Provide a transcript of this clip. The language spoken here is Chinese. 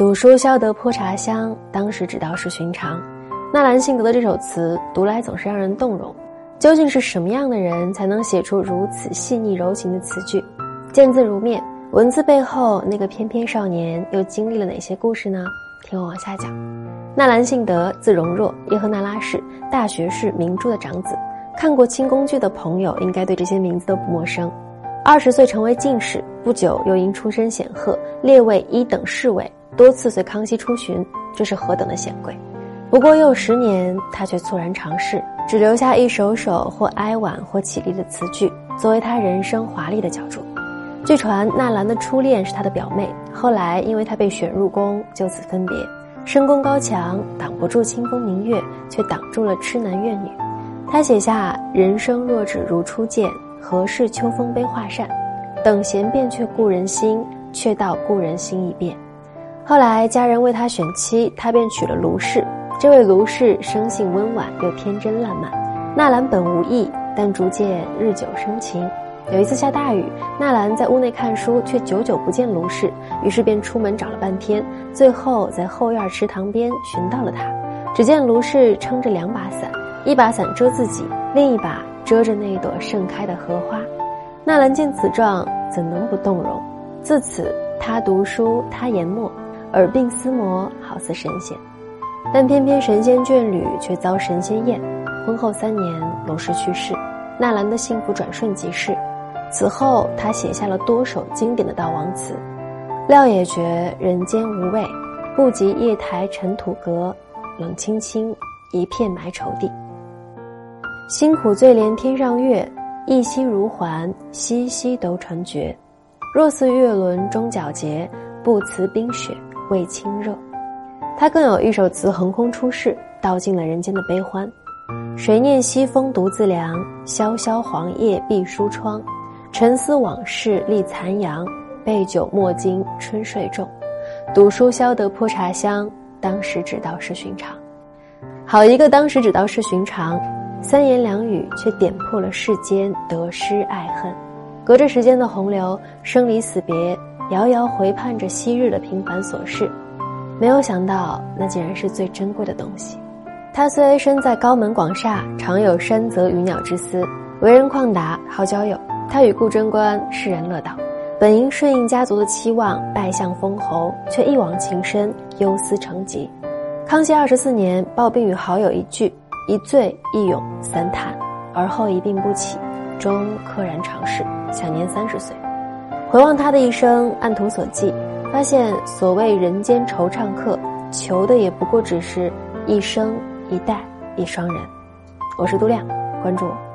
赌书消得泼茶香，当时只道是寻常。纳兰性德的这首词读来总是让人动容。究竟是什么样的人才能写出如此细腻柔情的词句？见字如面，文字背后那个翩翩少年又经历了哪些故事呢？听我往下讲。纳兰性德，字容若，叶赫那拉氏，大学士明珠的长子。看过清宫剧的朋友应该对这些名字都不陌生。二十岁成为进士，不久又因出身显赫，列为一等侍卫，多次随康熙出巡，这是何等的显贵！不过又十年，他却猝然长逝，只留下一首首或哀婉或绮丽的词句，作为他人生华丽的角注。据传纳兰的初恋是他的表妹，后来因为他被选入宫，就此分别。深宫高墙挡不住清风明月，却挡住了痴男怨女。他写下“人生若只如初见，何事秋风悲画扇？等闲变却故人心，却道故人心已变。”后来家人为他选妻，他便娶了卢氏。这位卢氏生性温婉又天真烂漫，纳兰本无意，但逐渐日久生情。有一次下大雨，纳兰在屋内看书，却久久不见卢氏，于是便出门找了半天，最后在后院池塘边寻到了他。只见卢氏撑着两把伞，一把伞遮自己，另一把遮着那一朵盛开的荷花。纳兰见此状，怎能不动容？自此，他读书，他研墨，耳鬓厮磨，好似神仙。但偏偏神仙眷侣却遭神仙厌，婚后三年，卢氏去世，纳兰的幸福转瞬即逝。此后，他写下了多首经典的悼亡词：“料也觉人间无味，不及夜台尘土阁，冷清清，一片埋愁地。辛苦最怜天上月，一夕如还，夕夕都传绝。若似月轮终皎洁，不辞冰雪为清热。”他更有一首词横空出世，道尽了人间的悲欢。谁念西风独自凉，萧萧黄叶闭疏窗。沉思往事立残阳，杯酒莫惊春睡重。赌书消得泼茶香，当时只道是寻常。好一个当时只道是寻常，三言两语却点破了世间得失爱恨。隔着时间的洪流，生离死别，遥遥回盼着昔日的平凡琐事。没有想到，那竟然是最珍贵的东西。他虽身在高门广厦，常有山泽鱼鸟之思，为人旷达，好交友。他与顾贞观世人乐道，本应顺应家族的期望，拜相封侯，却一往情深，忧思成疾。康熙二十四年，抱病与好友一聚，一醉一咏三叹，而后一病不起，终溘然长逝，享年三十岁。回望他的一生，按图索骥。发现所谓人间惆怅客，求的也不过只是一生一代一双人。我是杜亮，关注我。